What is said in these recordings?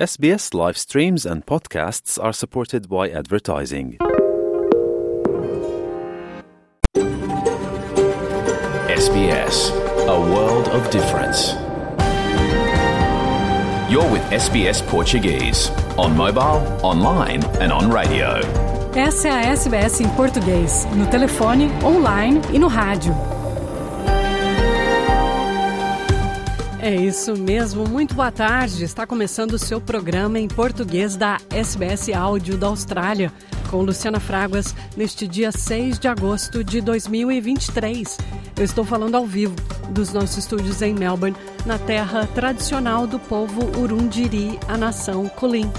SBS live streams and podcasts are supported by advertising. SBS, a world of difference. You're with SBS Portuguese on mobile, online and on radio. Essa é a SBS em português, no telefone, online e no rádio. É isso mesmo, muito boa tarde. Está começando o seu programa em português da SBS Áudio da Austrália, com Luciana Fraguas, neste dia 6 de agosto de 2023. Eu estou falando ao vivo dos nossos estúdios em Melbourne, na terra tradicional do povo Urundiri, a nação Kulin.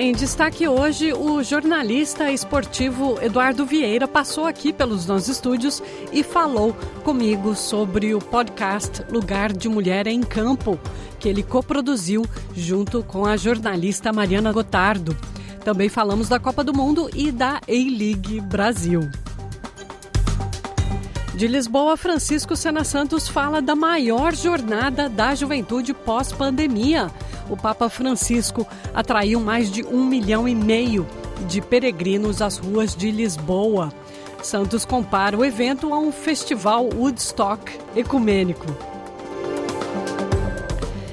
Em destaque hoje, o jornalista esportivo Eduardo Vieira passou aqui pelos nossos estúdios e falou comigo sobre o podcast Lugar de Mulher em Campo, que ele coproduziu junto com a jornalista Mariana Gotardo. Também falamos da Copa do Mundo e da A-League Brasil. De Lisboa, Francisco Sena Santos fala da maior jornada da juventude pós-pandemia o Papa Francisco atraiu mais de um milhão e meio de peregrinos às ruas de Lisboa. Santos compara o evento a um festival Woodstock ecumênico.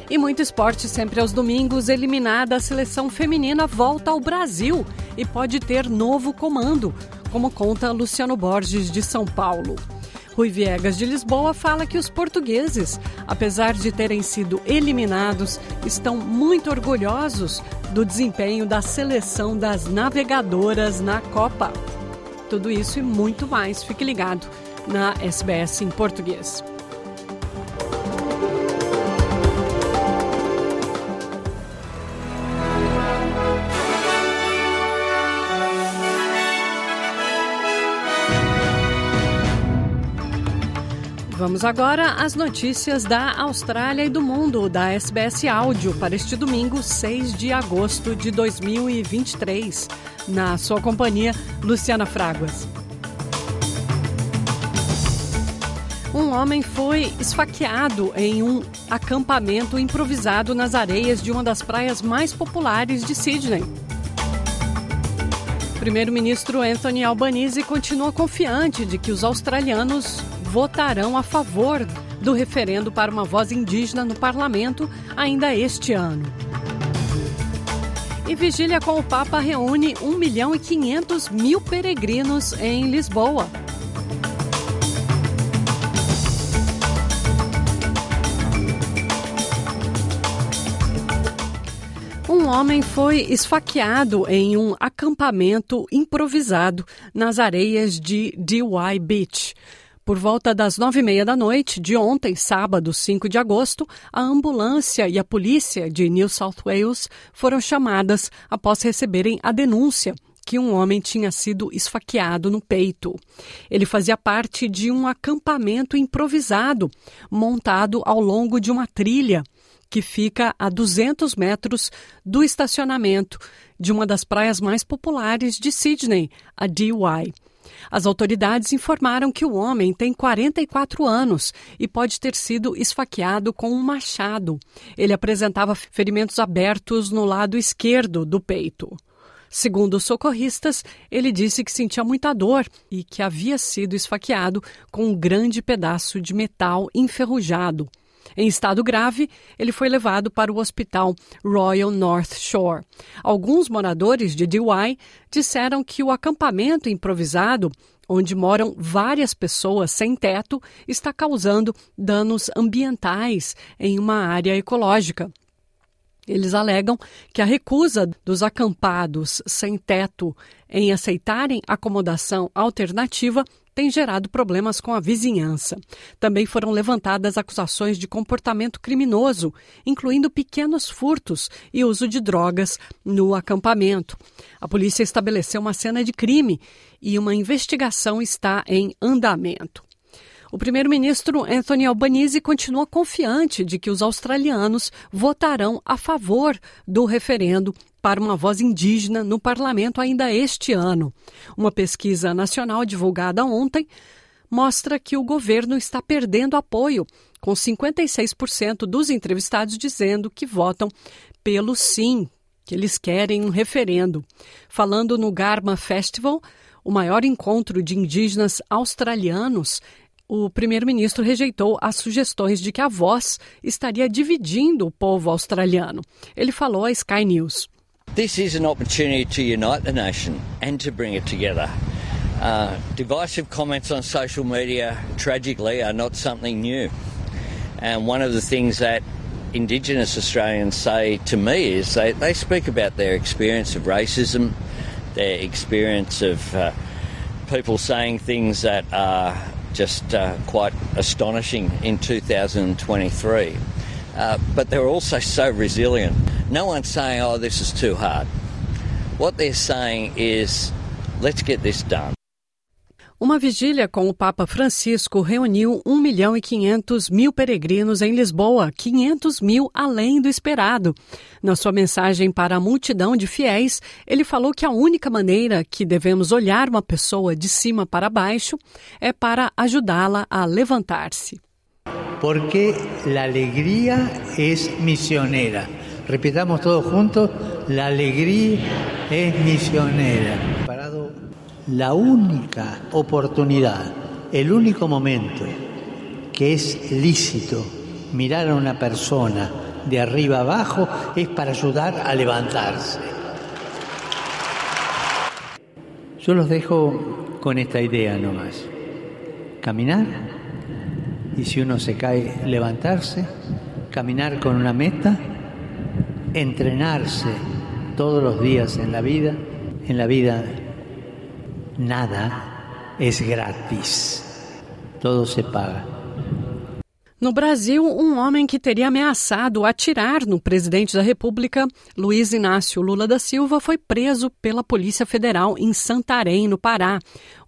E muito esporte sempre aos domingos. Eliminada, a seleção feminina volta ao Brasil e pode ter novo comando, como conta Luciano Borges de São Paulo. Rui Viegas de Lisboa fala que os portugueses, apesar de terem sido eliminados, estão muito orgulhosos do desempenho da seleção das navegadoras na Copa. Tudo isso e muito mais. Fique ligado na SBS em português. Vamos agora às notícias da Austrália e do mundo da SBS Áudio para este domingo, 6 de agosto de 2023. Na sua companhia, Luciana Fraguas. Um homem foi esfaqueado em um acampamento improvisado nas areias de uma das praias mais populares de Sydney. Primeiro-ministro Anthony Albanese continua confiante de que os australianos votarão a favor do referendo para uma voz indígena no parlamento ainda este ano. E vigília com o Papa reúne 1 milhão e 500 mil peregrinos em Lisboa. Um homem foi esfaqueado em um acampamento improvisado nas areias de Dewey Beach. Por volta das nove e meia da noite de ontem, sábado 5 de agosto, a ambulância e a polícia de New South Wales foram chamadas após receberem a denúncia que um homem tinha sido esfaqueado no peito. Ele fazia parte de um acampamento improvisado, montado ao longo de uma trilha que fica a 200 metros do estacionamento de uma das praias mais populares de Sydney, a Dee as autoridades informaram que o homem tem 44 anos e pode ter sido esfaqueado com um machado. Ele apresentava ferimentos abertos no lado esquerdo do peito. Segundo os socorristas, ele disse que sentia muita dor e que havia sido esfaqueado com um grande pedaço de metal enferrujado. Em estado grave, ele foi levado para o hospital Royal North Shore. Alguns moradores de Dewey disseram que o acampamento improvisado onde moram várias pessoas sem teto, está causando danos ambientais em uma área ecológica. Eles alegam que a recusa dos acampados sem teto em aceitarem acomodação alternativa tem gerado problemas com a vizinhança. Também foram levantadas acusações de comportamento criminoso, incluindo pequenos furtos e uso de drogas no acampamento. A polícia estabeleceu uma cena de crime e uma investigação está em andamento. O primeiro-ministro Anthony Albanese continua confiante de que os australianos votarão a favor do referendo para uma voz indígena no parlamento ainda este ano. Uma pesquisa nacional divulgada ontem mostra que o governo está perdendo apoio com 56% dos entrevistados dizendo que votam pelo sim, que eles querem um referendo. Falando no Garma Festival, o maior encontro de indígenas australianos, o primeiro-ministro rejeitou as sugestões de que a voz estaria dividindo o povo australiano. Ele falou à Sky News. This is an opportunity to unite the nation and to bring it together. Uh, divisive comments on social media, tragically, are not something new. And one of the things that Indigenous Australians say to me is they, they speak about their experience of racism, their experience of uh, people saying things that are just uh, quite astonishing in 2023. Uh, but they're also so resilient. No one's saying, oh, this is too hard. What they're saying is, let's get this done. Uma vigília com o Papa Francisco reuniu 1 milhão e 500 mil peregrinos em Lisboa, 500 mil além do esperado. Na sua mensagem para a multidão de fiéis, ele falou que a única maneira que devemos olhar uma pessoa de cima para baixo é para ajudá-la a levantar-se. Porque a alegria é missioneira. Repitamos todos juntos: a alegria é missioneira. La única oportunidad, el único momento que es lícito mirar a una persona de arriba abajo es para ayudar a levantarse. Yo los dejo con esta idea nomás. Caminar y si uno se cae, levantarse, caminar con una meta, entrenarse todos los días en la vida, en la vida nada es gratis. Todo se paga. No Brasil, um homem que teria ameaçado atirar no presidente da República, Luiz Inácio Lula da Silva, foi preso pela Polícia Federal em Santarém, no Pará,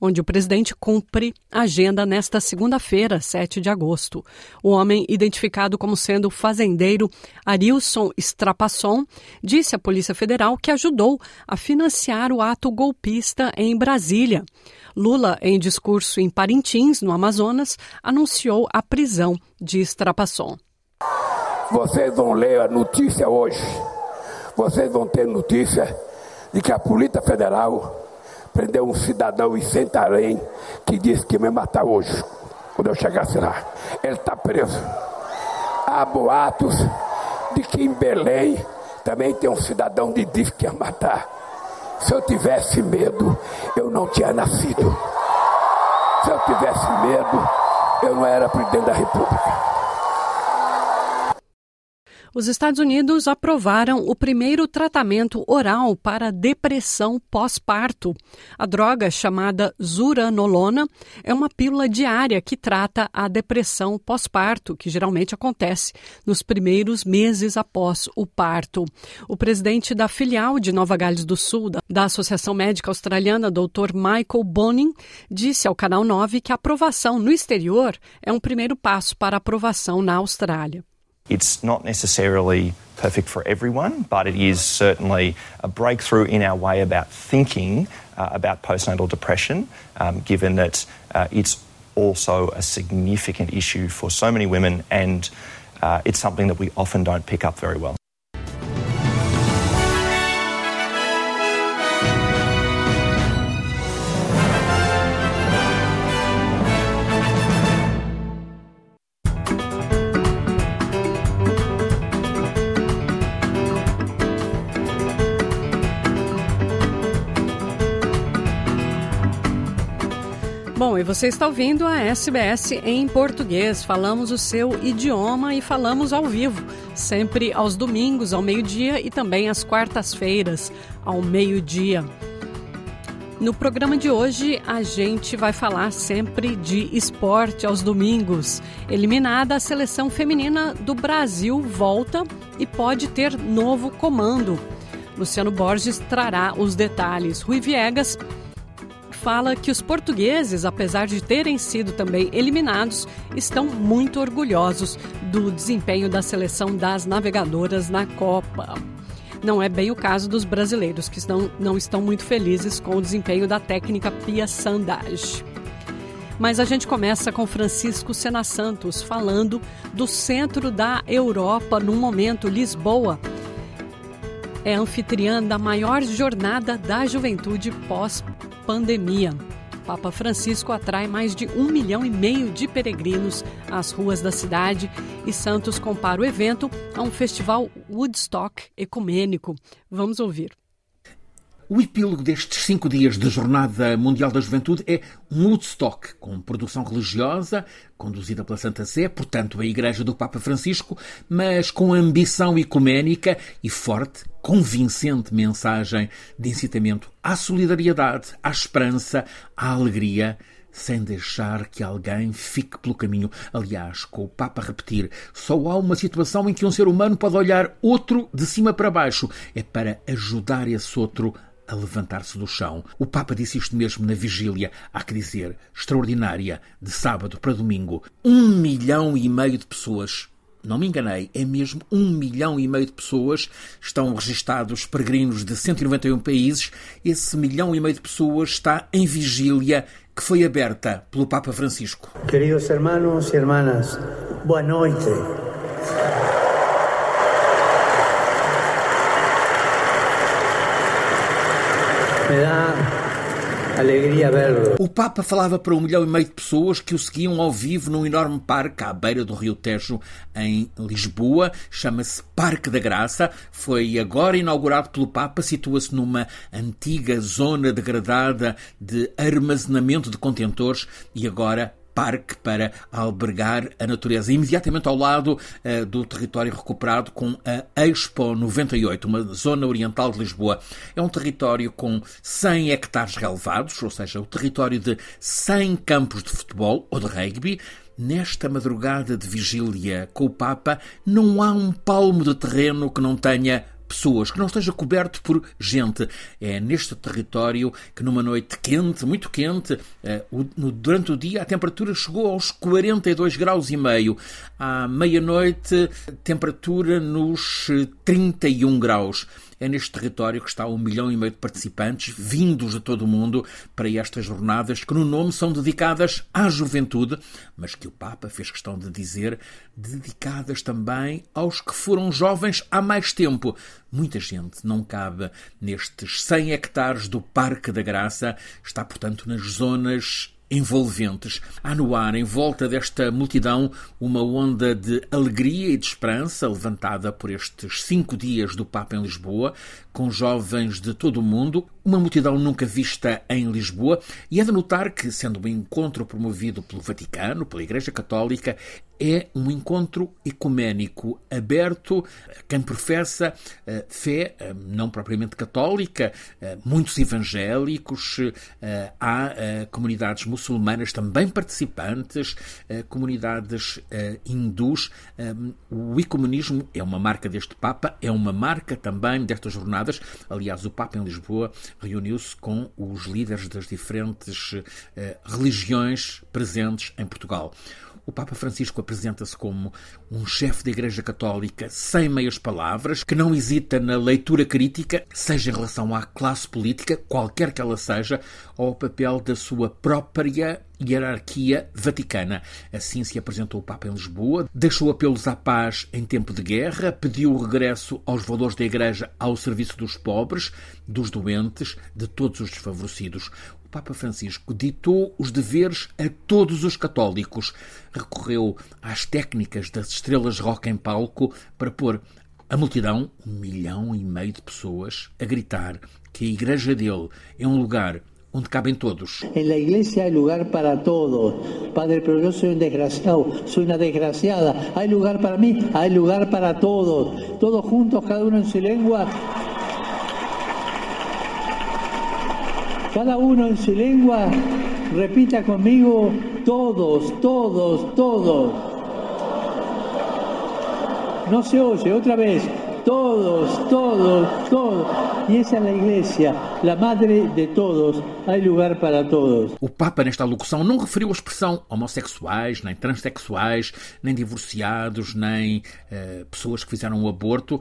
onde o presidente cumpre agenda nesta segunda-feira, 7 de agosto. O homem, identificado como sendo o fazendeiro Arilson Strapasson, disse à Polícia Federal que ajudou a financiar o ato golpista em Brasília. Lula, em discurso em Parintins, no Amazonas, anunciou a prisão de Strapasson. Vocês vão ler a notícia hoje. Vocês vão ter notícia de que a Polícia Federal prendeu um cidadão em Santarém que disse que me matar hoje, quando eu chegasse lá. Ele está preso. Há boatos de que em Belém também tem um cidadão que disse que ia matar. Se eu tivesse medo, eu não tinha nascido. Se eu tivesse medo, eu não era presidente da República. Os Estados Unidos aprovaram o primeiro tratamento oral para depressão pós-parto. A droga, chamada zuranolona, é uma pílula diária que trata a depressão pós-parto, que geralmente acontece nos primeiros meses após o parto. O presidente da filial de Nova Gales do Sul, da Associação Médica Australiana, Dr. Michael Bonin, disse ao Canal 9 que a aprovação no exterior é um primeiro passo para aprovação na Austrália. It's not necessarily perfect for everyone, but it is certainly a breakthrough in our way about thinking uh, about postnatal depression, um, given that uh, it's also a significant issue for so many women and uh, it's something that we often don't pick up very well. E você está ouvindo a SBS em português. Falamos o seu idioma e falamos ao vivo, sempre aos domingos ao meio-dia e também às quartas-feiras ao meio-dia. No programa de hoje, a gente vai falar sempre de esporte aos domingos. Eliminada, a seleção feminina do Brasil volta e pode ter novo comando. Luciano Borges trará os detalhes. Rui Viegas fala que os portugueses, apesar de terem sido também eliminados, estão muito orgulhosos do desempenho da seleção das navegadoras na Copa. Não é bem o caso dos brasileiros, que não, não estão muito felizes com o desempenho da técnica Pia Sandage. Mas a gente começa com Francisco Sena Santos falando do centro da Europa no momento Lisboa. É anfitriã da maior jornada da juventude pós-pandemia. Papa Francisco atrai mais de um milhão e meio de peregrinos às ruas da cidade e Santos compara o evento a um festival Woodstock ecumênico. Vamos ouvir. O epílogo destes cinco dias de Jornada Mundial da Juventude é um Woodstock, com produção religiosa, conduzida pela Santa Sé, portanto a Igreja do Papa Francisco, mas com ambição ecuménica e forte, convincente mensagem de incitamento à solidariedade, à esperança, à alegria, sem deixar que alguém fique pelo caminho. Aliás, com o Papa a repetir, só há uma situação em que um ser humano pode olhar outro de cima para baixo. É para ajudar esse outro a levantar-se do chão. O Papa disse isto mesmo na vigília, há que dizer, extraordinária, de sábado para domingo. Um milhão e meio de pessoas não me enganei, é mesmo um milhão e meio de pessoas estão registados peregrinos de 191 países. Esse milhão e meio de pessoas está em vigília que foi aberta pelo Papa Francisco. Queridos hermanos e hermanas, boa noite. Me dá alegria vê-lo. O Papa falava para um milhão e meio de pessoas que o seguiam ao vivo num enorme parque à beira do Rio Tejo, em Lisboa. Chama-se Parque da Graça. Foi agora inaugurado pelo Papa. Situa-se numa antiga zona degradada de armazenamento de contentores e agora parque para albergar a natureza, imediatamente ao lado uh, do território recuperado com a Expo 98, uma zona oriental de Lisboa. É um território com 100 hectares relevados, ou seja, o território de 100 campos de futebol ou de rugby. Nesta madrugada de vigília com o Papa, não há um palmo de terreno que não tenha pessoas, que não esteja coberto por gente. É neste território que numa noite quente, muito quente, eh, durante o dia a temperatura chegou aos 42 graus e meio. À meia-noite, temperatura nos 31 graus. É neste território que está um milhão e meio de participantes, vindos de todo o mundo, para estas jornadas que, no nome, são dedicadas à juventude, mas que o Papa fez questão de dizer dedicadas também aos que foram jovens há mais tempo. Muita gente não cabe nestes 100 hectares do Parque da Graça, está, portanto, nas zonas envolventes. Há no ar, em volta desta multidão, uma onda de alegria e de esperança levantada por estes cinco dias do Papa em Lisboa, com jovens de todo o mundo, uma multidão nunca vista em Lisboa, e é de notar que, sendo um encontro promovido pelo Vaticano, pela Igreja Católica, é um encontro ecuménico aberto a quem professa uh, fé uh, não propriamente católica, uh, muitos evangélicos, há comunidades muçulmanas também participantes, comunidades hindus. o ecumenismo é uma marca deste Papa, é uma marca também destas jornadas. Aliás, o Papa em Lisboa reuniu-se com os líderes das diferentes religiões presentes em Portugal. O Papa Francisco apresenta-se como um chefe da Igreja Católica sem meias palavras, que não hesita na leitura crítica, seja em relação à classe política, qualquer que ela seja, ou ao papel da sua própria hierarquia vaticana. Assim se apresentou o Papa em Lisboa, deixou apelos à paz em tempo de guerra, pediu o regresso aos valores da Igreja ao serviço dos pobres, dos doentes, de todos os desfavorecidos. O Papa Francisco ditou os deveres a todos os católicos. Recorreu às técnicas das estrelas rock em palco para pôr a multidão, um milhão e meio de pessoas, a gritar que a igreja dele é um lugar todos. En la iglesia hay lugar para todos. Padre, pero yo soy un desgraciado, soy una desgraciada. Hay lugar para mí, hay lugar para todos. Todos juntos, cada uno en su lengua. Cada uno en su lengua repita conmigo, todos, todos, todos. No se oye, otra vez, todos, todos, todos. E essa é a igreja, a madre de todos. Há lugar para todos. O Papa, nesta alocução, não referiu a expressão homossexuais, nem transexuais, nem divorciados, nem uh, pessoas que fizeram o aborto,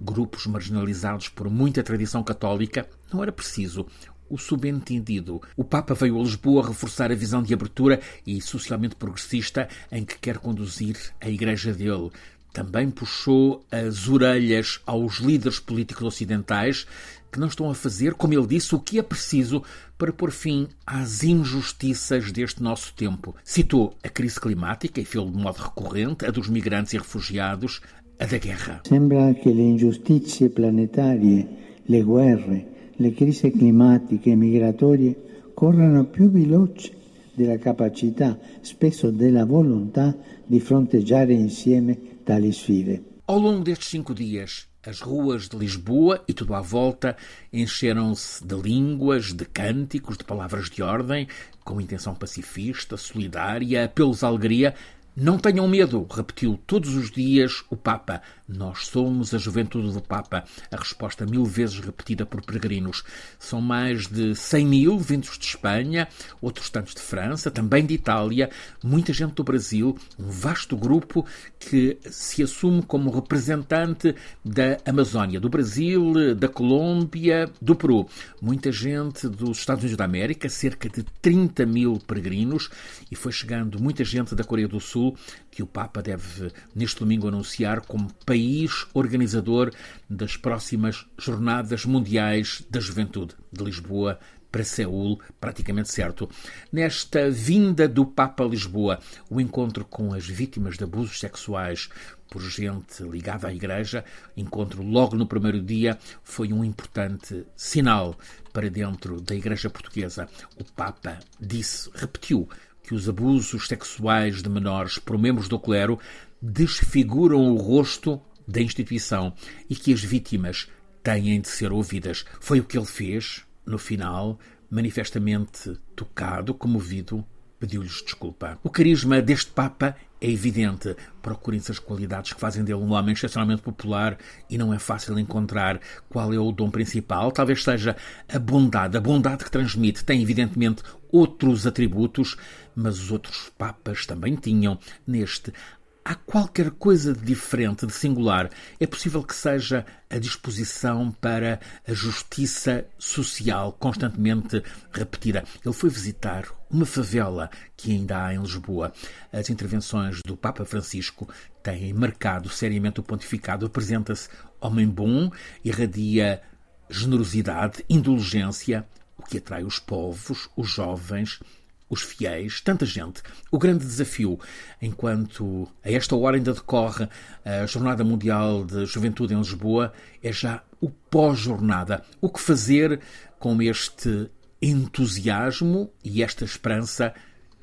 grupos marginalizados por muita tradição católica. Não era preciso. o subentendido. O Papa veio a Lisboa reforçar a visão de abertura e socialmente progressista em que quer conduzir a Igreja dele. Também puxou as orelhas aos líderes políticos ocidentais que não estão a fazer, como ele disse, o que é preciso para pôr fim às injustiças deste nosso tempo. Citou a crise climática e fez de modo recorrente a dos migrantes e refugiados, a da guerra. Sembra que le injustizie planetarie, le guerre, le crisi climatiche e migratorie corrano più veloci della capacità, spesso della volontà, di fronteggiare insieme tali sfide. Ao longo destes cinco dias, as ruas de Lisboa e tudo à volta encheram-se de línguas, de cânticos, de palavras de ordem, com intenção pacifista, solidária, apelos à alegria. Não tenham medo, repetiu todos os dias o Papa. Nós somos a juventude do Papa. A resposta mil vezes repetida por peregrinos. São mais de 100 mil vindos de Espanha, outros tantos de França, também de Itália, muita gente do Brasil, um vasto grupo que se assume como representante da Amazónia, do Brasil, da Colômbia, do Peru. Muita gente dos Estados Unidos da América, cerca de 30 mil peregrinos, e foi chegando muita gente da Coreia do Sul, que o Papa deve, neste domingo, anunciar como país organizador das próximas Jornadas Mundiais da Juventude de Lisboa para Seul, praticamente certo. Nesta vinda do Papa a Lisboa, o encontro com as vítimas de abusos sexuais por gente ligada à Igreja, encontro logo no primeiro dia, foi um importante sinal para dentro da Igreja Portuguesa. O Papa disse, repetiu, que os abusos sexuais de menores por membros do clero desfiguram o rosto da instituição e que as vítimas têm de ser ouvidas. Foi o que ele fez, no final, manifestamente tocado, comovido, pediu-lhes desculpa. O carisma deste Papa é evidente. Procurem-se as qualidades que fazem dele um homem excepcionalmente popular e não é fácil encontrar qual é o dom principal. Talvez seja a bondade. A bondade que transmite tem, evidentemente, outros atributos, mas os outros Papas também tinham. Neste, há qualquer coisa de diferente, de singular. É possível que seja a disposição para a justiça social constantemente repetida. Ele foi visitar uma favela que ainda há em Lisboa. As intervenções do Papa Francisco têm marcado seriamente o pontificado. Apresenta-se homem bom, irradia generosidade, indulgência, o que atrai os povos, os jovens, os fiéis, tanta gente. O grande desafio, enquanto a esta hora ainda decorre a Jornada Mundial de Juventude em Lisboa, é já o pós-jornada. O que fazer com este entusiasmo e esta esperança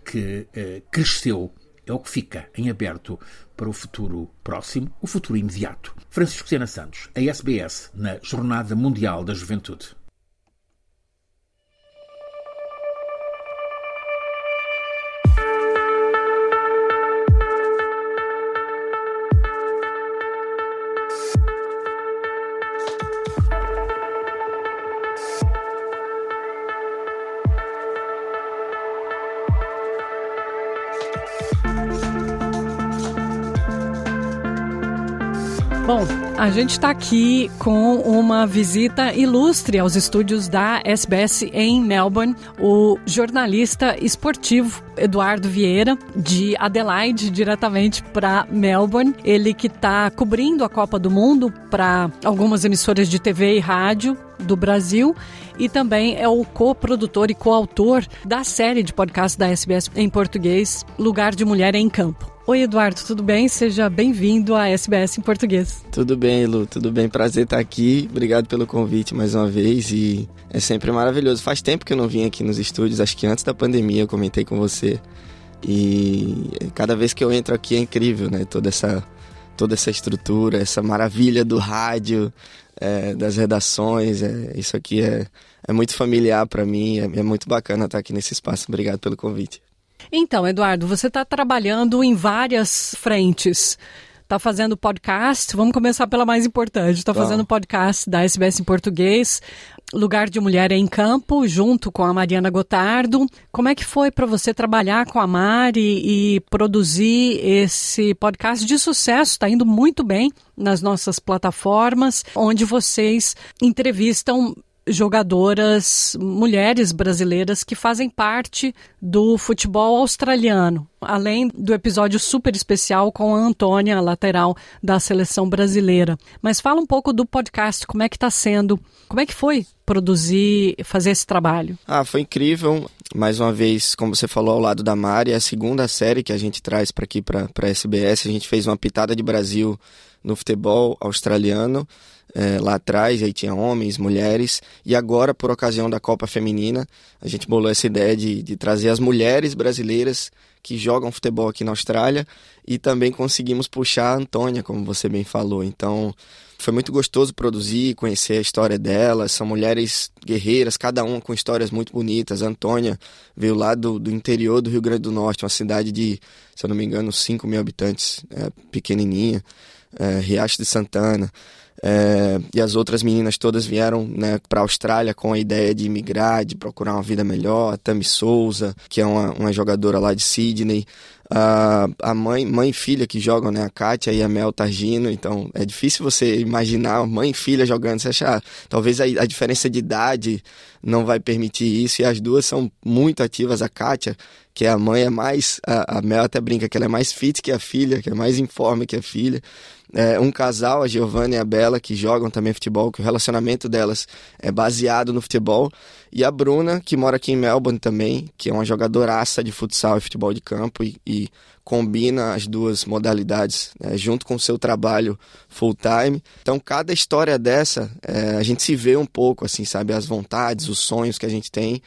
que eh, cresceu é o que fica em aberto para o futuro próximo, o futuro imediato. Francisco Sena Santos, a SBS, na Jornada Mundial da Juventude. Bom, a gente está aqui com uma visita ilustre aos estúdios da SBS em Melbourne, o jornalista esportivo Eduardo Vieira, de Adelaide, diretamente para Melbourne. Ele que está cobrindo a Copa do Mundo para algumas emissoras de TV e rádio do Brasil e também é o co-produtor e coautor da série de podcast da SBS em português, Lugar de Mulher em Campo. Oi, Eduardo, tudo bem? Seja bem-vindo à SBS em português. Tudo bem, Lu, tudo bem. Prazer estar aqui. Obrigado pelo convite mais uma vez e é sempre maravilhoso. Faz tempo que eu não vim aqui nos estúdios, acho que antes da pandemia eu comentei com você. E cada vez que eu entro aqui é incrível, né? Toda essa, toda essa estrutura, essa maravilha do rádio, é, das redações. É, isso aqui é, é muito familiar para mim, é, é muito bacana estar aqui nesse espaço. Obrigado pelo convite. Então, Eduardo, você está trabalhando em várias frentes. Está fazendo podcast, vamos começar pela mais importante. Está fazendo podcast da SBS em português, Lugar de Mulher em Campo, junto com a Mariana Gotardo. Como é que foi para você trabalhar com a Mari e produzir esse podcast de sucesso? Está indo muito bem nas nossas plataformas, onde vocês entrevistam jogadoras mulheres brasileiras que fazem parte do futebol australiano, além do episódio super especial com a Antônia, lateral da seleção brasileira. Mas fala um pouco do podcast, como é que está sendo, como é que foi produzir, fazer esse trabalho? Ah, foi incrível. Mais uma vez, como você falou, ao lado da Mari, é a segunda série que a gente traz para aqui, para a SBS. A gente fez uma pitada de Brasil no futebol australiano é, lá atrás, aí tinha homens, mulheres, e agora, por ocasião da Copa Feminina, a gente bolou essa ideia de, de trazer as mulheres brasileiras que jogam futebol aqui na Austrália e também conseguimos puxar a Antônia, como você bem falou. Então, foi muito gostoso produzir, conhecer a história delas. São mulheres guerreiras, cada uma com histórias muito bonitas. A Antônia veio lá do, do interior do Rio Grande do Norte, uma cidade de, se eu não me engano, 5 mil habitantes, é, pequenininha, é, Riacho de Santana. É, e as outras meninas todas vieram né, para a Austrália com a ideia de migrar, de procurar uma vida melhor. A Tami Souza, que é uma, uma jogadora lá de Sydney. A, a mãe, mãe e filha que jogam, né? A Kátia e a Mel Targino. Então é difícil você imaginar mãe e filha jogando. Você achar, talvez a, a diferença de idade não vai permitir isso. E as duas são muito ativas. A Kátia, que é a mãe, é mais. A, a Mel até brinca que ela é mais fit que a filha, que é mais informe que a filha é, um casal, a Giovanna e a Bela, que jogam também futebol, que o relacionamento delas é baseado no futebol. E a Bruna, que mora aqui em Melbourne também, que é uma jogadoraça de futsal e futebol de campo e, e combina as duas modalidades né, junto com o seu trabalho full time. Então, cada história dessa, é, a gente se vê um pouco, assim, sabe? As vontades, os sonhos que a gente tem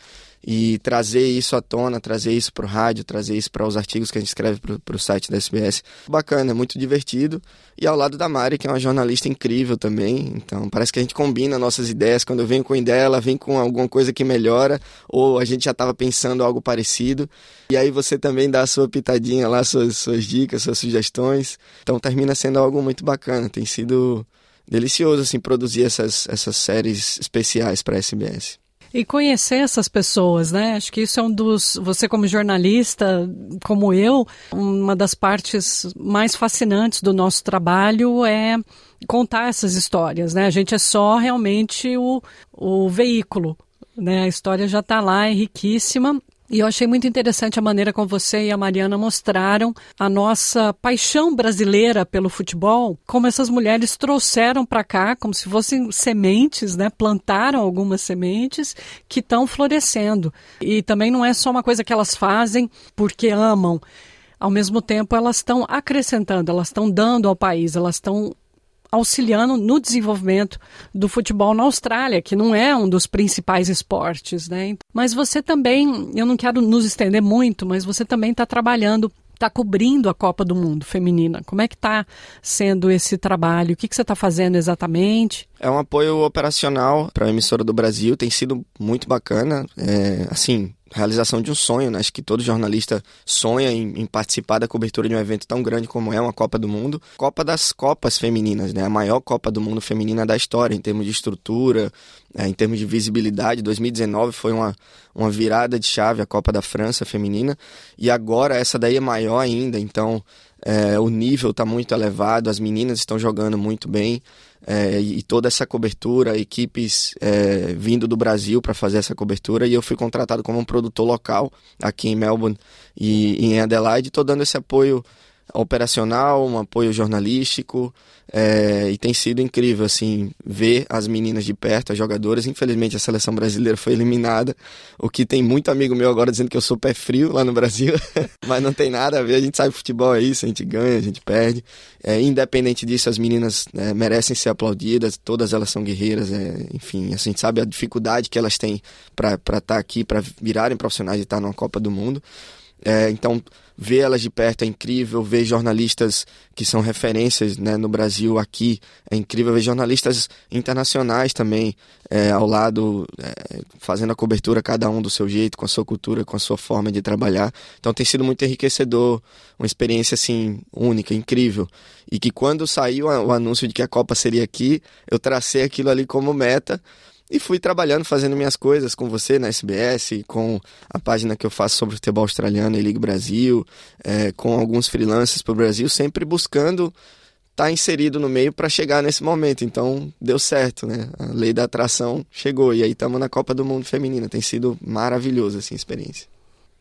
e trazer isso à tona, trazer isso para o rádio, trazer isso para os artigos que a gente escreve para o site da SBS. Bacana, é muito divertido. E ao lado da Mari, que é uma jornalista incrível também. Então, parece que a gente combina nossas ideias. Quando eu venho com ideia, ela vem com alguma coisa que melhora, ou a gente já estava pensando algo parecido. E aí você também dá a sua pitadinha lá, suas, suas dicas, suas sugestões. Então, termina sendo algo muito bacana. Tem sido delicioso assim produzir essas, essas séries especiais para a SBS. E conhecer essas pessoas, né? Acho que isso é um dos. Você, como jornalista, como eu, uma das partes mais fascinantes do nosso trabalho é contar essas histórias, né? A gente é só realmente o, o veículo. Né? A história já está lá, é riquíssima, e eu achei muito interessante a maneira como você e a Mariana mostraram a nossa paixão brasileira pelo futebol, como essas mulheres trouxeram para cá, como se fossem sementes, né? Plantaram algumas sementes que estão florescendo. E também não é só uma coisa que elas fazem porque amam ao mesmo tempo elas estão acrescentando, elas estão dando ao país, elas estão auxiliando no desenvolvimento do futebol na Austrália, que não é um dos principais esportes, né? Mas você também, eu não quero nos estender muito, mas você também está trabalhando está cobrindo a Copa do Mundo feminina. Como é que está sendo esse trabalho? O que, que você está fazendo exatamente? É um apoio operacional para a emissora do Brasil, tem sido muito bacana. É, assim, realização de um sonho, né? Acho que todo jornalista sonha em, em, participar da cobertura de um evento tão grande como é uma Copa do Mundo. Copa das Copas Femininas, né? A maior Copa do Mundo feminina da história, em termos de estrutura, é, em termos de visibilidade. 2019 foi uma, uma virada de chave, a Copa da França feminina, e agora essa daí é maior ainda, então é, o nível está muito elevado, as meninas estão jogando muito bem é, e toda essa cobertura, equipes é, vindo do Brasil para fazer essa cobertura e eu fui contratado como um produtor local aqui em Melbourne e, e em Adelaide, estou dando esse apoio operacional, um apoio jornalístico é, e tem sido incrível assim ver as meninas de perto, as jogadoras. Infelizmente a seleção brasileira foi eliminada, o que tem muito amigo meu agora dizendo que eu sou pé frio lá no Brasil, mas não tem nada a ver. A gente sabe futebol é isso, a gente ganha, a gente perde. É, independente disso, as meninas é, merecem ser aplaudidas. Todas elas são guerreiras, é, enfim, a gente sabe a dificuldade que elas têm para estar tá aqui, para virarem profissionais e estar numa Copa do Mundo. É, então, ver elas de perto é incrível, ver jornalistas que são referências né, no Brasil aqui é incrível, ver jornalistas internacionais também é, ao lado, é, fazendo a cobertura cada um do seu jeito, com a sua cultura, com a sua forma de trabalhar. Então tem sido muito enriquecedor, uma experiência assim única, incrível. E que quando saiu o anúncio de que a Copa seria aqui, eu tracei aquilo ali como meta e fui trabalhando, fazendo minhas coisas com você na SBS, com a página que eu faço sobre futebol australiano e Liga Brasil, é, com alguns freelancers para o Brasil, sempre buscando estar tá inserido no meio para chegar nesse momento. Então deu certo, né? A lei da atração chegou e aí estamos na Copa do Mundo Feminina. Tem sido maravilhoso assim a experiência.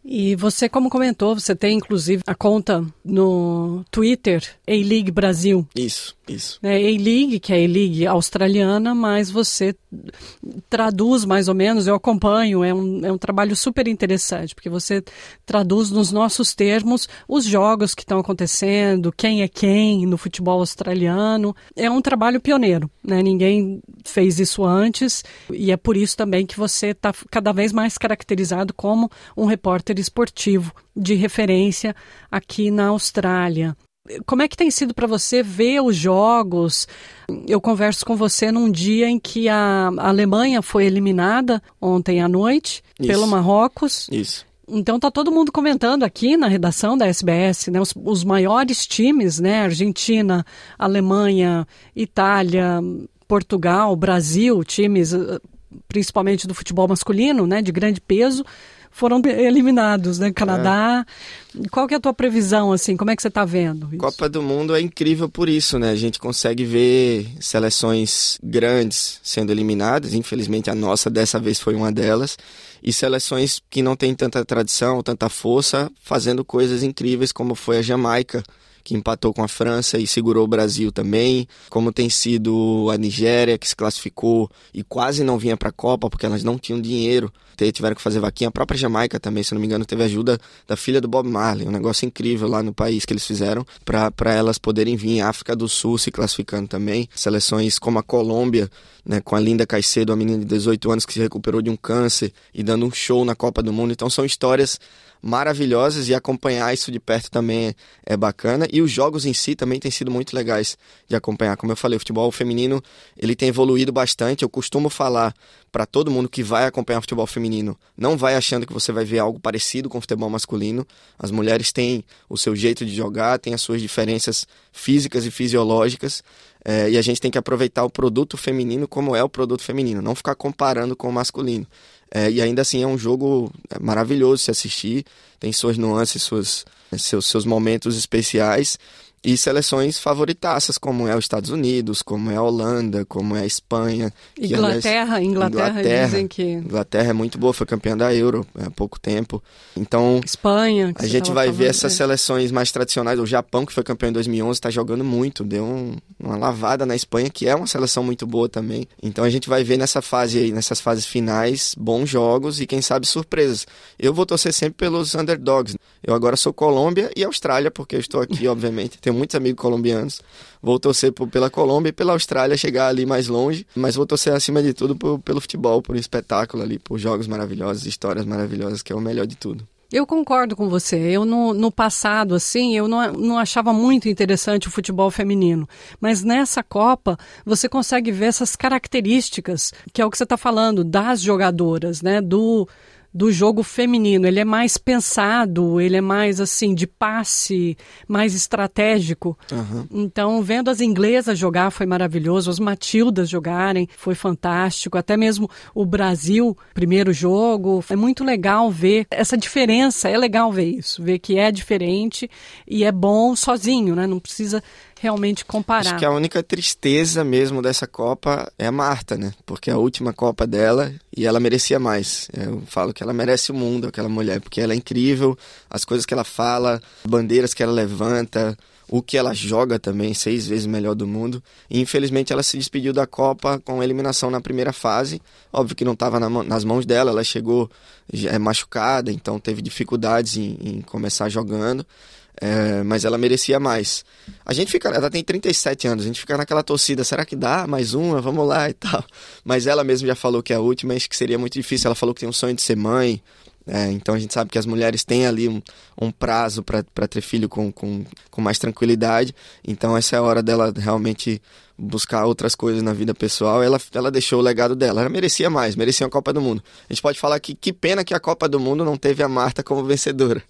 E você, como comentou, você tem inclusive a conta no Twitter, A-League Brasil. Isso, isso. É A-League, que é a A-League australiana, mas você traduz mais ou menos, eu acompanho, é um, é um trabalho super interessante, porque você traduz nos nossos termos os jogos que estão acontecendo, quem é quem no futebol australiano. É um trabalho pioneiro, né? Ninguém fez isso antes e é por isso também que você está cada vez mais caracterizado como um repórter esportivo de referência aqui na Austrália. Como é que tem sido para você ver os jogos? Eu converso com você num dia em que a Alemanha foi eliminada ontem à noite Isso. pelo Marrocos. Isso. Então tá todo mundo comentando aqui na redação da SBS, né? Os, os maiores times, né? Argentina, Alemanha, Itália, Portugal, Brasil, times eh, principalmente do futebol masculino, né? De grande peso foram eliminados, né? Canadá. É. Qual que é a tua previsão, assim? Como é que você está vendo? Isso? Copa do Mundo é incrível por isso, né? A gente consegue ver seleções grandes sendo eliminadas. Infelizmente, a nossa dessa vez foi uma delas. E seleções que não têm tanta tradição, tanta força, fazendo coisas incríveis, como foi a Jamaica que empatou com a França e segurou o Brasil também, como tem sido a Nigéria, que se classificou e quase não vinha para a Copa porque elas não tinham dinheiro, tiveram que fazer vaquinha. A própria Jamaica também, se não me engano, teve ajuda da filha do Bob Marley, um negócio incrível lá no país que eles fizeram para elas poderem vir. A África do Sul se classificando também, seleções como a Colômbia, né, com a Linda Caicedo, uma menina de 18 anos que se recuperou de um câncer e dando um show na Copa do Mundo. Então são histórias maravilhosas e acompanhar isso de perto também é, bacana. E os jogos em si também têm sido muito legais de acompanhar. Como eu falei, o futebol feminino ele tem evoluído bastante. Eu costumo falar para todo mundo que vai acompanhar futebol feminino, não vai achando que você vai ver algo parecido com o futebol masculino. As mulheres têm o seu jeito de jogar, têm as suas diferenças físicas e fisiológicas. É, e a gente tem que aproveitar o produto feminino como é o produto feminino, não ficar comparando com o masculino. É, e ainda assim é um jogo é, maravilhoso se assistir, tem suas nuances, suas, seus, seus momentos especiais e seleções favoritaças, como é os Estados Unidos, como é a Holanda, como é a Espanha. Inglaterra, aliás, Inglaterra, Inglaterra, dizem que... Inglaterra é muito boa, foi campeã da Euro há pouco tempo. Então, Espanha, a gente vai ver essas é. seleções mais tradicionais. O Japão, que foi campeão em 2011, está jogando muito, deu um, uma lavada na Espanha, que é uma seleção muito boa também. Então a gente vai ver nessa fase aí, nessas fases finais, bons jogos e quem sabe surpresas. Eu vou torcer sempre pelos underdogs. Eu agora sou Colômbia e Austrália, porque eu estou aqui, obviamente tenho muitos amigos colombianos. Vou torcer por, pela Colômbia e pela Austrália chegar ali mais longe, mas vou torcer acima de tudo por, pelo futebol, por um espetáculo ali, por jogos maravilhosos, histórias maravilhosas, que é o melhor de tudo. Eu concordo com você. Eu, no, no passado, assim, eu não, não achava muito interessante o futebol feminino. Mas nessa Copa, você consegue ver essas características, que é o que você está falando, das jogadoras, né? Do, do jogo feminino. Ele é mais pensado, ele é mais assim de passe, mais estratégico. Uhum. Então, vendo as inglesas jogar foi maravilhoso, as Matildas jogarem foi fantástico. Até mesmo o Brasil, primeiro jogo, é muito legal ver essa diferença. É legal ver isso, ver que é diferente e é bom sozinho, né? Não precisa realmente comparar. Acho que a única tristeza mesmo dessa Copa é a Marta, né? Porque é a última Copa dela e ela merecia mais. Eu falo que ela merece o mundo, aquela mulher, porque ela é incrível, as coisas que ela fala, bandeiras que ela levanta, o que ela joga também, seis vezes melhor do mundo. E infelizmente ela se despediu da Copa com eliminação na primeira fase. Óbvio que não estava na, nas mãos dela, ela chegou é, machucada, então teve dificuldades em, em começar jogando. É, mas ela merecia mais. A gente fica, ela tem 37 anos, a gente fica naquela torcida, será que dá mais uma? Vamos lá e tal. Mas ela mesma já falou que é a última, acho que seria muito difícil. Ela falou que tem um sonho de ser mãe. É, então a gente sabe que as mulheres têm ali um, um prazo para ter filho com, com, com mais tranquilidade. Então essa é a hora dela realmente buscar outras coisas na vida pessoal, ela, ela deixou o legado dela. Ela merecia mais, merecia uma Copa do Mundo. A gente pode falar que que pena que a Copa do Mundo não teve a Marta como vencedora.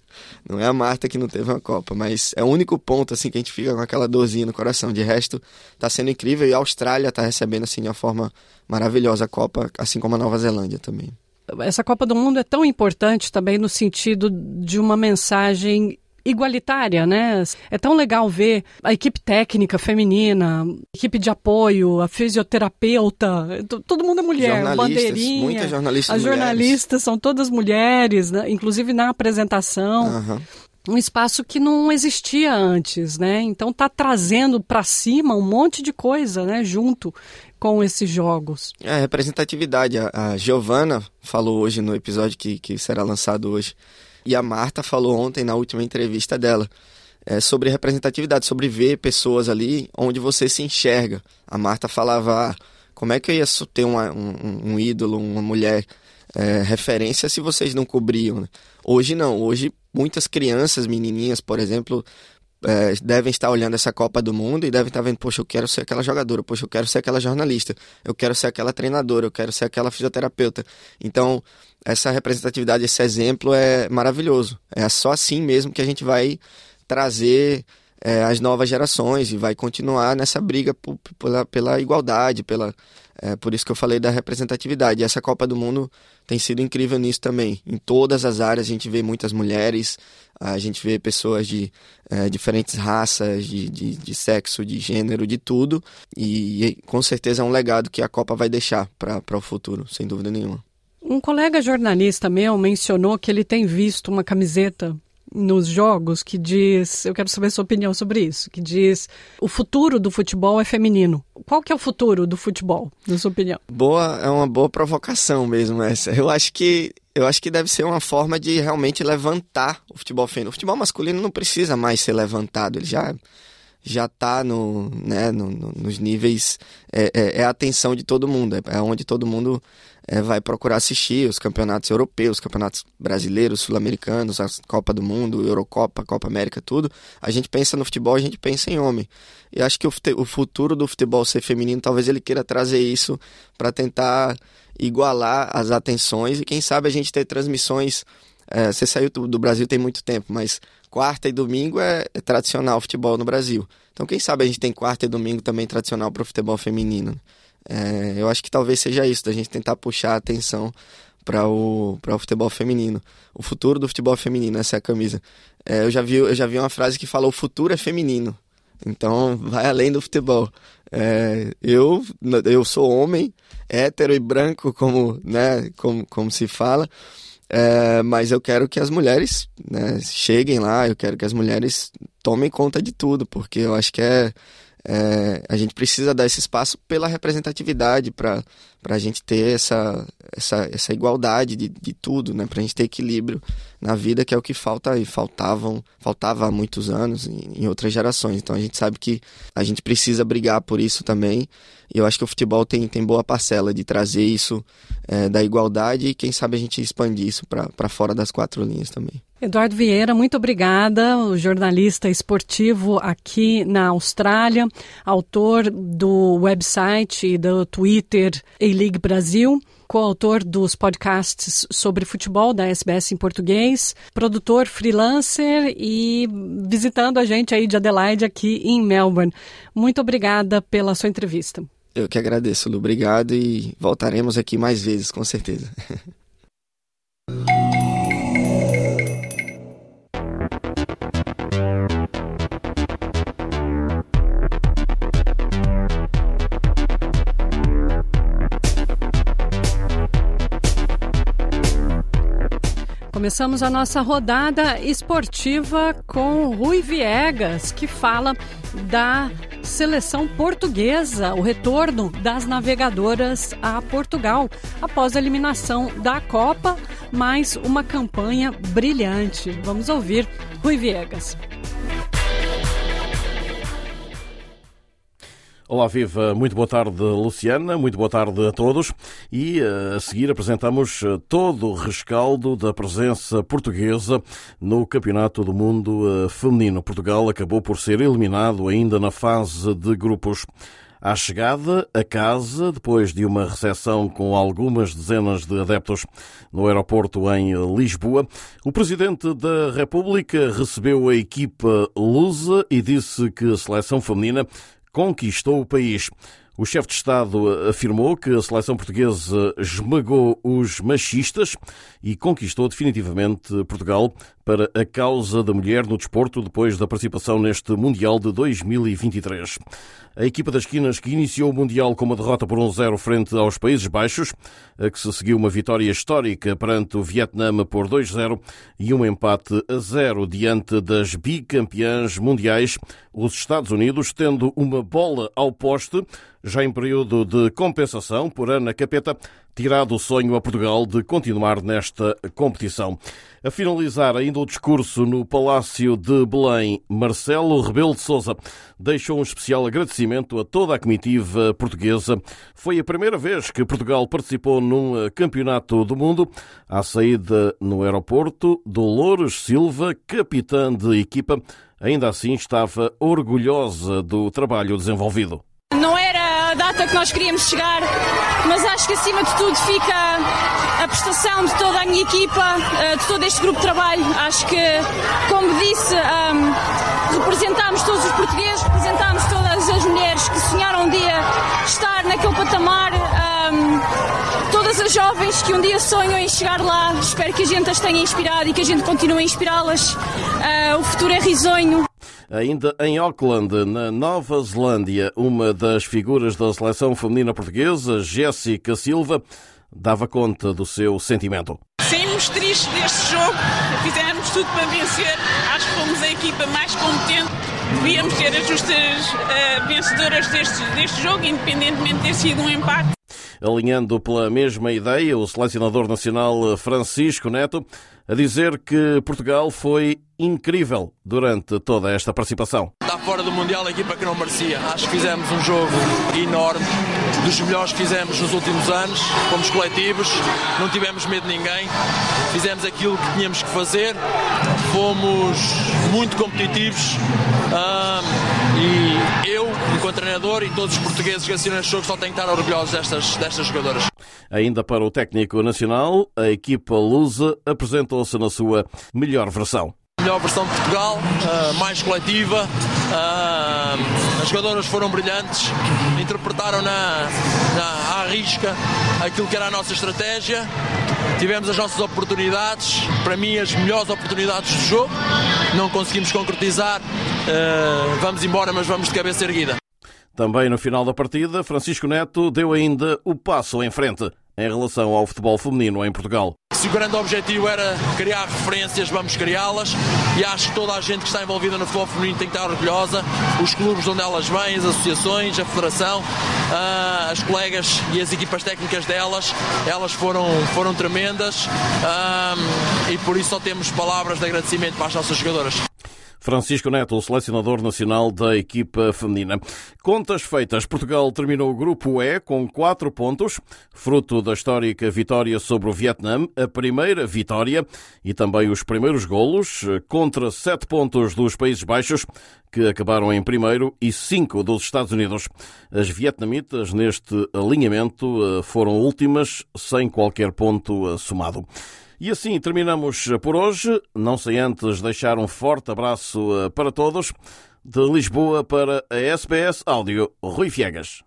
Não é a Marta que não teve uma Copa, mas é o único ponto assim que a gente fica com aquela dorzinha no coração. De resto, tá sendo incrível e a Austrália tá recebendo assim de uma forma maravilhosa a Copa, assim como a Nova Zelândia também. Essa Copa do Mundo é tão importante também no sentido de uma mensagem igualitária, né? É tão legal ver a equipe técnica feminina, a equipe de apoio, a fisioterapeuta, todo mundo é mulher, bandeirinha. Muitas jornalistas As jornalistas mulheres. são todas mulheres, né? inclusive na apresentação. Uhum um espaço que não existia antes, né? Então tá trazendo para cima um monte de coisa, né, junto com esses jogos. É, representatividade. A, a Giovana falou hoje no episódio que, que será lançado hoje, e a Marta falou ontem na última entrevista dela. É, sobre representatividade, sobre ver pessoas ali onde você se enxerga. A Marta falava, ah, como é que eu ia ter uma, um, um ídolo, uma mulher é, referência se vocês não cobriam? Né? Hoje não, hoje muitas crianças, menininhas, por exemplo, é, devem estar olhando essa Copa do Mundo e devem estar vendo, poxa, eu quero ser aquela jogadora, poxa, eu quero ser aquela jornalista, eu quero ser aquela treinadora, eu quero ser aquela fisioterapeuta. Então, essa representatividade, esse exemplo é maravilhoso. É só assim mesmo que a gente vai trazer é, as novas gerações e vai continuar nessa briga pela, pela igualdade, pela, é, por isso que eu falei da representatividade. Essa Copa do Mundo tem sido incrível nisso também. Em todas as áreas a gente vê muitas mulheres, a gente vê pessoas de é, diferentes raças, de, de, de, sexo, de gênero, de tudo. E, e com certeza é um legado que a Copa vai deixar para o futuro, sem dúvida nenhuma. Um colega jornalista meu mencionou que ele tem visto uma camiseta nos jogos que diz, eu quero saber a sua opinião sobre isso, que diz o futuro do futebol é feminino. Qual que é o futuro do futebol, na sua opinião? Boa, é uma boa provocação mesmo essa. Eu acho que eu acho que deve ser uma forma de realmente levantar o futebol feminino. O futebol masculino não precisa mais ser levantado, ele já já está no, né, no, no, nos níveis é, é, é, a atenção de todo mundo, é, onde todo mundo é, vai procurar assistir os campeonatos europeus, campeonatos brasileiros, sul-americanos, a Copa do Mundo, Eurocopa, Copa América, tudo. A gente pensa no futebol, a gente pensa em homem. E acho que o, o futuro do futebol ser feminino, talvez ele queira trazer isso para tentar igualar as atenções e quem sabe a gente ter transmissões. É, você saiu do, Brasil tem muito tempo, mas quarta e domingo é, é tradicional futebol no Brasil. Então, quem sabe a gente tem quarta e domingo também tradicional para o futebol feminino. É, eu acho que talvez seja isso, da gente tentar puxar a atenção para o, o futebol feminino. O futuro do futebol feminino, essa é a camisa. É, eu, já vi, eu já vi uma frase que fala: o futuro é feminino. Então, vai além do futebol. É, eu, eu sou homem, hétero e branco, como, né, como, como se fala, é, mas eu quero que as mulheres né, cheguem lá, eu quero que as mulheres tomem conta de tudo, porque eu acho que é é, a gente precisa dar esse espaço pela representatividade para a gente ter essa, essa, essa igualdade de, de tudo, né? para a gente ter equilíbrio na vida, que é o que falta e faltavam, faltava há muitos anos em, em outras gerações. Então a gente sabe que a gente precisa brigar por isso também. E eu acho que o futebol tem, tem boa parcela de trazer isso é, da igualdade e quem sabe a gente expandir isso para fora das quatro linhas também. Eduardo Vieira, muito obrigada, o jornalista esportivo aqui na Austrália, autor do website e do Twitter A-League Brasil, coautor dos podcasts sobre futebol da SBS em português, produtor freelancer e visitando a gente aí de Adelaide aqui em Melbourne. Muito obrigada pela sua entrevista. Eu que agradeço, Lu. Obrigado e voltaremos aqui mais vezes, com certeza. Começamos a nossa rodada esportiva com Rui Viegas, que fala da seleção portuguesa, o retorno das navegadoras a Portugal após a eliminação da Copa, mais uma campanha brilhante. Vamos ouvir Rui Viegas. Olá, viva. Muito boa tarde, Luciana. Muito boa tarde a todos. E eh, a seguir apresentamos eh, todo o rescaldo da presença portuguesa no Campeonato do Mundo eh, Feminino. Portugal acabou por ser eliminado ainda na fase de grupos. À chegada a casa, depois de uma recepção com algumas dezenas de adeptos no aeroporto em Lisboa, o Presidente da República recebeu a equipa lusa e disse que a seleção feminina conquistou o país. O chefe de Estado afirmou que a seleção portuguesa esmagou os machistas e conquistou definitivamente Portugal para a causa da mulher no desporto depois da participação neste Mundial de 2023. A equipa das Quinas, que iniciou o Mundial com uma derrota por 1-0 frente aos Países Baixos, a que se seguiu uma vitória histórica perante o Vietnã por 2-0 e um empate a 0 diante das bicampeãs mundiais, os Estados Unidos, tendo uma bola ao poste, já em período de compensação por Ana Capeta, tirado o sonho a Portugal de continuar nesta competição. A finalizar ainda o discurso no Palácio de Belém, Marcelo Rebelo de Sousa deixou um especial agradecimento a toda a comitiva portuguesa. Foi a primeira vez que Portugal participou num campeonato do mundo. À saída no aeroporto, Dolores Silva, capitã de equipa, ainda assim estava orgulhosa do trabalho desenvolvido. Que nós queríamos chegar, mas acho que acima de tudo fica a prestação de toda a minha equipa, eh, de todo este grupo de trabalho. Acho que, como disse, representámos todos os portugueses, representámos todas as mulheres que sonharam um dia estar naquele patamar. Todas as jovens que um dia sonham em chegar lá, espero que a gente as tenha inspirado e que a gente continue a inspirá-las. Uh, o futuro é risonho. Ainda em Auckland, na Nova Zelândia, uma das figuras da seleção feminina portuguesa, Jéssica Silva, dava conta do seu sentimento. Saímos tristes deste jogo, fizemos tudo para vencer, acho que fomos a equipa mais competente, devíamos ser as justas uh, vencedoras deste, deste jogo, independentemente de ter sido um empate. Alinhando pela mesma ideia, o selecionador nacional Francisco Neto a dizer que Portugal foi incrível durante toda esta participação. Está fora do Mundial a equipa que não merecia. Acho que fizemos um jogo enorme, dos melhores que fizemos nos últimos anos. Fomos coletivos, não tivemos medo de ninguém, fizemos aquilo que tínhamos que fazer, fomos muito competitivos. e eu, enquanto treinador, e todos os portugueses que assinam este jogo só têm que estar orgulhosos destas, destas jogadoras. Ainda para o técnico nacional, a equipa lusa apresentou-se na sua melhor versão melhor versão de Portugal, uh, mais coletiva. Uh, as jogadoras foram brilhantes, interpretaram na, na à risca aquilo que era a nossa estratégia. Tivemos as nossas oportunidades, para mim as melhores oportunidades do jogo. Não conseguimos concretizar, uh, vamos embora, mas vamos de cabeça erguida. Também no final da partida, Francisco Neto deu ainda o passo em frente em relação ao futebol feminino em Portugal. Se o grande objetivo era criar referências, vamos criá-las e acho que toda a gente que está envolvida no futebol feminino tem que estar orgulhosa. Os clubes onde elas vêm, as associações, a federação, ah, as colegas e as equipas técnicas delas, elas foram, foram tremendas ah, e por isso só temos palavras de agradecimento para as nossas jogadoras. Francisco Neto, o selecionador nacional da equipa feminina. Contas feitas. Portugal terminou o grupo E com quatro pontos, fruto da histórica vitória sobre o Vietnã, a primeira vitória e também os primeiros golos, contra sete pontos dos Países Baixos, que acabaram em primeiro, e cinco dos Estados Unidos. As vietnamitas, neste alinhamento, eh, foram últimas, sem qualquer ponto eh, somado. E assim terminamos por hoje. Não sei antes deixar um forte abraço eh, para todos. De Lisboa para a SBS Áudio, Rui Fiegas.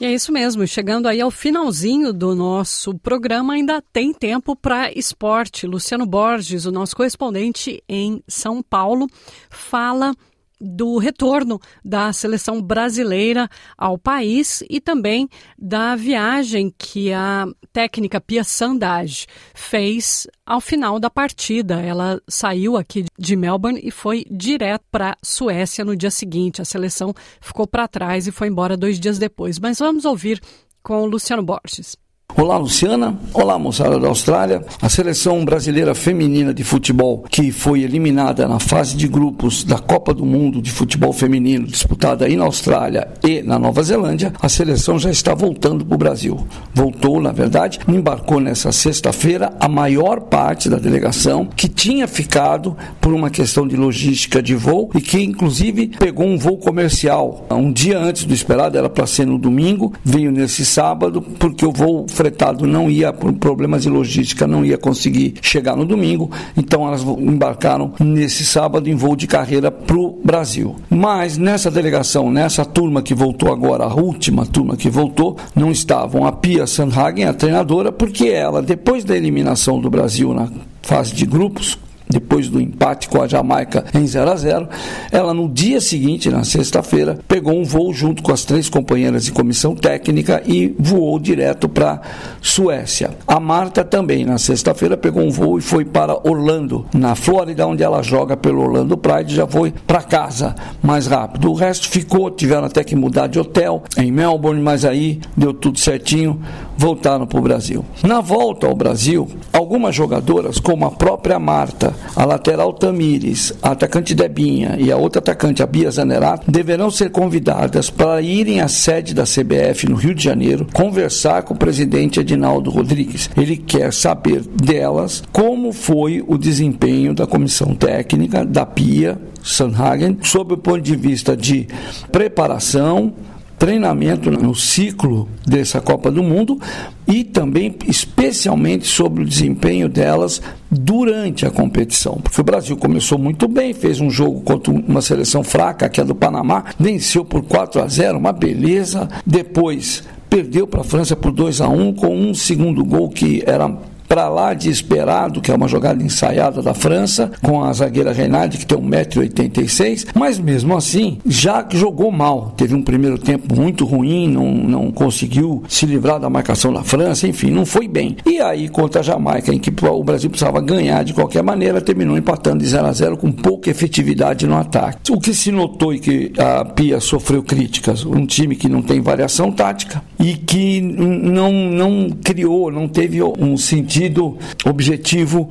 E é isso mesmo, chegando aí ao finalzinho do nosso programa, ainda tem tempo para esporte. Luciano Borges, o nosso correspondente em São Paulo, fala do retorno da seleção brasileira ao país e também da viagem que a técnica Pia Sandage fez ao final da partida. Ela saiu aqui de Melbourne e foi direto para Suécia no dia seguinte. A seleção ficou para trás e foi embora dois dias depois. Mas vamos ouvir com o Luciano Borges. Olá, Luciana. Olá, moçada da Austrália. A seleção brasileira feminina de futebol, que foi eliminada na fase de grupos da Copa do Mundo de Futebol Feminino, disputada aí na Austrália e na Nova Zelândia, a seleção já está voltando para o Brasil. Voltou, na verdade, embarcou nessa sexta-feira a maior parte da delegação que tinha ficado por uma questão de logística de voo e que, inclusive, pegou um voo comercial um dia antes do esperado, era para ser no domingo, veio nesse sábado, porque o voo fretado não ia, por problemas de logística, não ia conseguir chegar no domingo, então elas embarcaram nesse sábado em voo de carreira para o Brasil. Mas nessa delegação, nessa turma que voltou agora, a última turma que voltou, não estavam a Pia Sandhagen, a treinadora, porque ela, depois da eliminação do Brasil na fase de grupos, depois do empate com a Jamaica em 0 a 0, ela no dia seguinte, na sexta-feira, pegou um voo junto com as três companheiras de comissão técnica e voou direto para Suécia. A Marta também na sexta-feira pegou um voo e foi para Orlando, na Flórida, onde ela joga pelo Orlando Pride, já foi para casa mais rápido. O resto ficou, tiveram até que mudar de hotel em Melbourne, mas aí deu tudo certinho, voltaram para o Brasil. Na volta ao Brasil, algumas jogadoras, como a própria Marta, a lateral Tamires, a atacante Debinha e a outra atacante, a Bia Zanerato, deverão ser convidadas para irem à sede da CBF no Rio de Janeiro conversar com o presidente Edinaldo Rodrigues. Ele quer saber delas como foi o desempenho da comissão técnica da Pia Sanhagen sob o ponto de vista de preparação, treinamento no ciclo dessa Copa do Mundo e também especialmente sobre o desempenho delas durante a competição. Porque o Brasil começou muito bem, fez um jogo contra uma seleção fraca, que é do Panamá, venceu por 4 a 0, uma beleza. Depois perdeu para a França por 2 a 1 com um segundo gol que era para lá de esperado, que é uma jogada ensaiada da França, com a zagueira Renard, que tem 1,86m, mas mesmo assim já jogou mal. Teve um primeiro tempo muito ruim, não, não conseguiu se livrar da marcação da França, enfim, não foi bem. E aí, contra a Jamaica, em que o Brasil precisava ganhar de qualquer maneira, terminou empatando de 0 a 0 com pouca efetividade no ataque. O que se notou e que a Pia sofreu críticas, um time que não tem variação tática e que não, não criou, não teve um sentido objetivo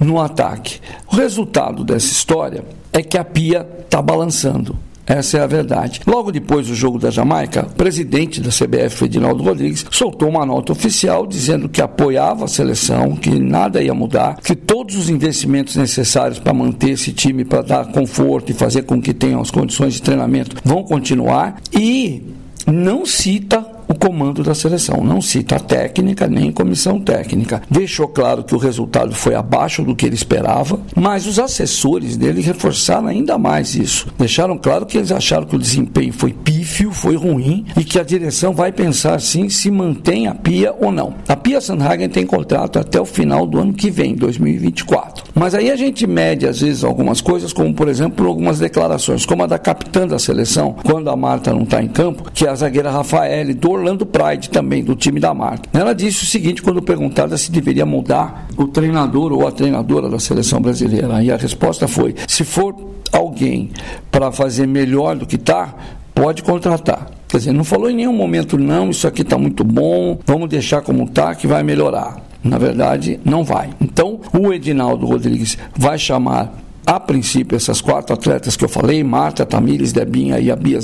no ataque. O resultado dessa história é que a Pia está balançando. Essa é a verdade. Logo depois do jogo da Jamaica, o presidente da CBF, Edinaldo Rodrigues, soltou uma nota oficial dizendo que apoiava a seleção, que nada ia mudar, que todos os investimentos necessários para manter esse time, para dar conforto e fazer com que tenham as condições de treinamento vão continuar e não cita o comando da seleção. Não cita a técnica nem comissão técnica. Deixou claro que o resultado foi abaixo do que ele esperava, mas os assessores dele reforçaram ainda mais isso. Deixaram claro que eles acharam que o desempenho foi pífio, foi ruim e que a direção vai pensar sim se mantém a Pia ou não. A Pia Sandhagen tem contrato até o final do ano que vem, 2024. Mas aí a gente mede às vezes algumas coisas, como por exemplo algumas declarações, como a da capitã da seleção, quando a Marta não está em campo, que é a zagueira Rafael do Orlando Pride também, do time da marca. Ela disse o seguinte quando perguntada se deveria mudar o treinador ou a treinadora da seleção brasileira. E a resposta foi: se for alguém para fazer melhor do que está, pode contratar. Quer dizer, não falou em nenhum momento, não, isso aqui está muito bom, vamos deixar como está, que vai melhorar. Na verdade, não vai. Então, o Edinaldo Rodrigues vai chamar a princípio, essas quatro atletas que eu falei, Marta, Tamires, Debinha e a Bia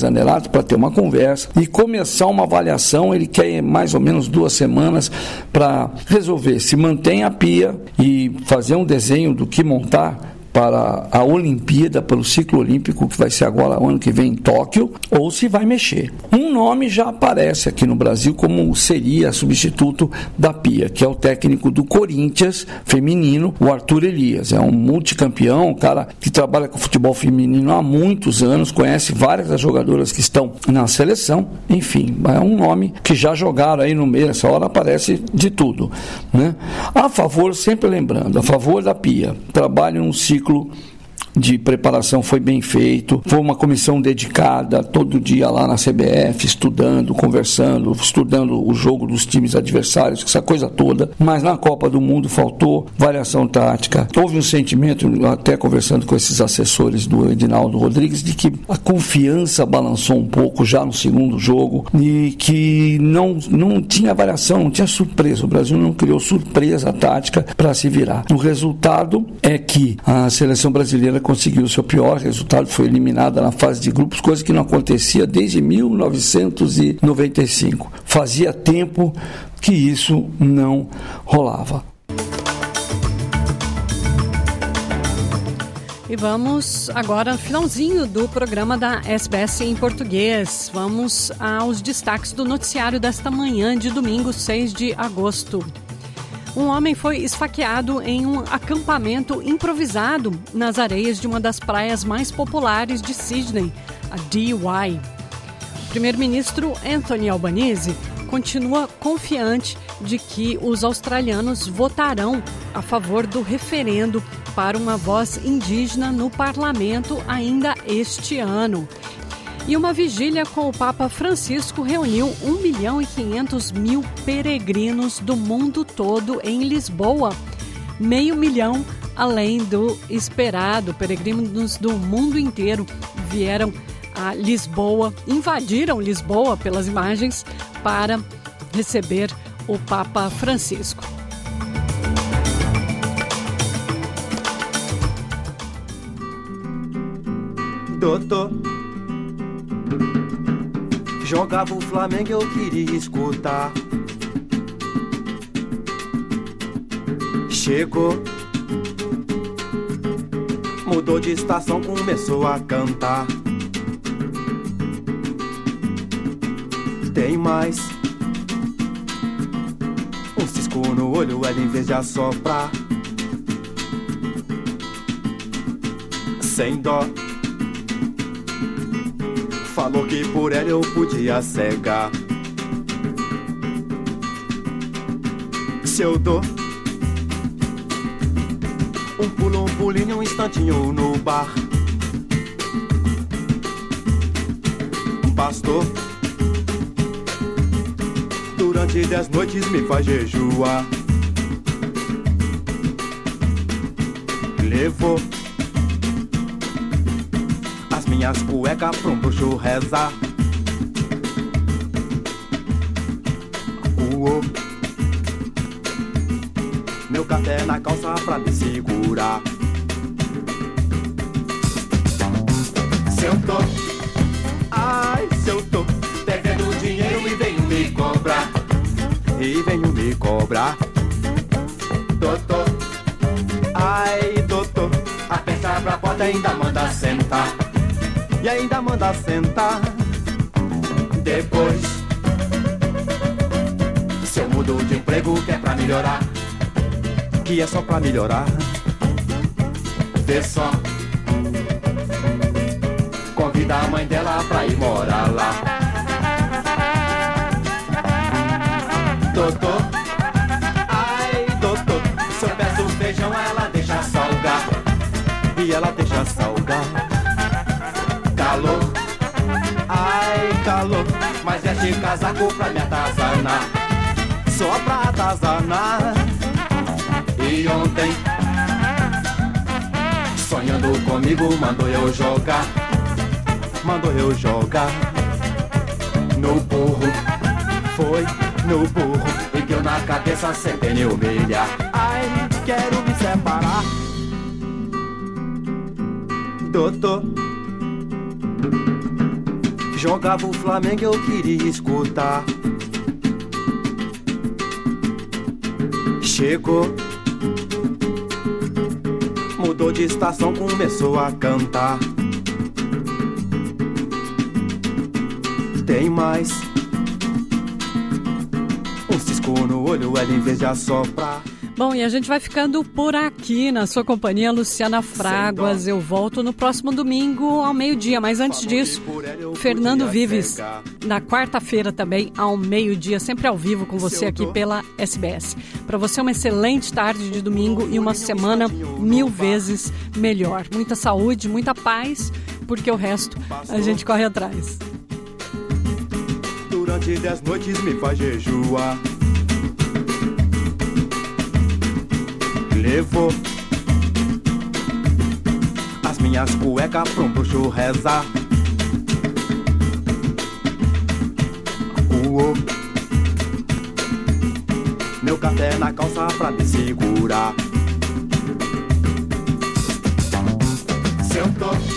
para ter uma conversa e começar uma avaliação. Ele quer mais ou menos duas semanas para resolver se mantém a Pia e fazer um desenho do que montar para a Olimpíada, pelo ciclo olímpico que vai ser agora ano que vem em Tóquio, ou se vai mexer. Um nome já aparece aqui no Brasil como seria substituto da Pia, que é o técnico do Corinthians feminino, o Arthur Elias. É um multicampeão, um cara que trabalha com futebol feminino há muitos anos, conhece várias das jogadoras que estão na seleção, enfim, é um nome que já jogaram aí no meio, essa hora aparece de tudo. Né? A favor, sempre lembrando, a favor da Pia, trabalha um ciclo ciclo de preparação foi bem feito. Foi uma comissão dedicada todo dia lá na CBF, estudando, conversando, estudando o jogo dos times adversários, essa coisa toda. Mas na Copa do Mundo faltou variação tática. Houve um sentimento, até conversando com esses assessores do Edinaldo Rodrigues, de que a confiança balançou um pouco já no segundo jogo e que não, não tinha variação, não tinha surpresa. O Brasil não criou surpresa tática para se virar. O resultado é que a seleção brasileira conseguiu seu pior resultado, foi eliminada na fase de grupos, coisa que não acontecia desde 1995. Fazia tempo que isso não rolava. E vamos agora, finalzinho do programa da SBS em português. Vamos aos destaques do noticiário desta manhã de domingo, 6 de agosto. Um homem foi esfaqueado em um acampamento improvisado nas areias de uma das praias mais populares de Sydney, a DY. O primeiro-ministro Anthony Albanese continua confiante de que os australianos votarão a favor do referendo para uma voz indígena no parlamento ainda este ano. E uma vigília com o Papa Francisco reuniu 1 milhão e 500 mil peregrinos do mundo todo em Lisboa. Meio milhão além do esperado. Peregrinos do mundo inteiro vieram a Lisboa, invadiram Lisboa pelas imagens para receber o Papa Francisco. Doutor Jogava o Flamengo, eu queria escutar. Chegou, mudou de estação, começou a cantar. Tem mais um cisco no olho, ela em vez de assoprar. Sem dó falou que por ela eu podia cegar. Se eu dou um pulo, um pulinho, um instantinho no bar. Pastor, durante dez noites me faz jejuar. Levou minhas cuecas pra um bruxo rezar. Uou. Meu café na calça pra me segurar. Se eu tô, ai, se eu tô devendo dinheiro e venho me cobrar. E venho me cobrar. Doutor, ai, doutor, a peça pra porta ainda manda sentar e ainda manda sentar. Depois, se eu mudo de emprego que é pra melhorar, que é só pra melhorar, vê só. Convida a mãe dela pra ir morar lá. Doutor, ai doutor, se eu peço feijão ela deixa salgar, e ela deixa salgar calor, ai calor, mas é de casaco pra me atazanar, só pra atazanar. E ontem, sonhando comigo, mandou eu jogar, mandou eu jogar. No burro, foi no burro, e deu na cabeça sem pneu humilhar. Ai, quero me separar, doutor Jogava o Flamengo, eu queria escutar. Chegou, mudou de estação, começou a cantar. Tem mais um cisco no olho, ela em vez de assoprar. Bom, e a gente vai ficando por aqui na sua companhia, Luciana Fraguas. Eu volto no próximo domingo ao meio-dia, mas antes disso, Fernando Vives, na quarta-feira também ao meio-dia, sempre ao vivo com você aqui pela SBS. Para você, uma excelente tarde de domingo e uma semana mil vezes melhor. Muita saúde, muita paz, porque o resto a gente corre atrás. Durante dez noites me faz jejuar. levou. As minhas cuecas pra um bruxo rezar. Uou. Meu café na calça pra me segurar. Sentou.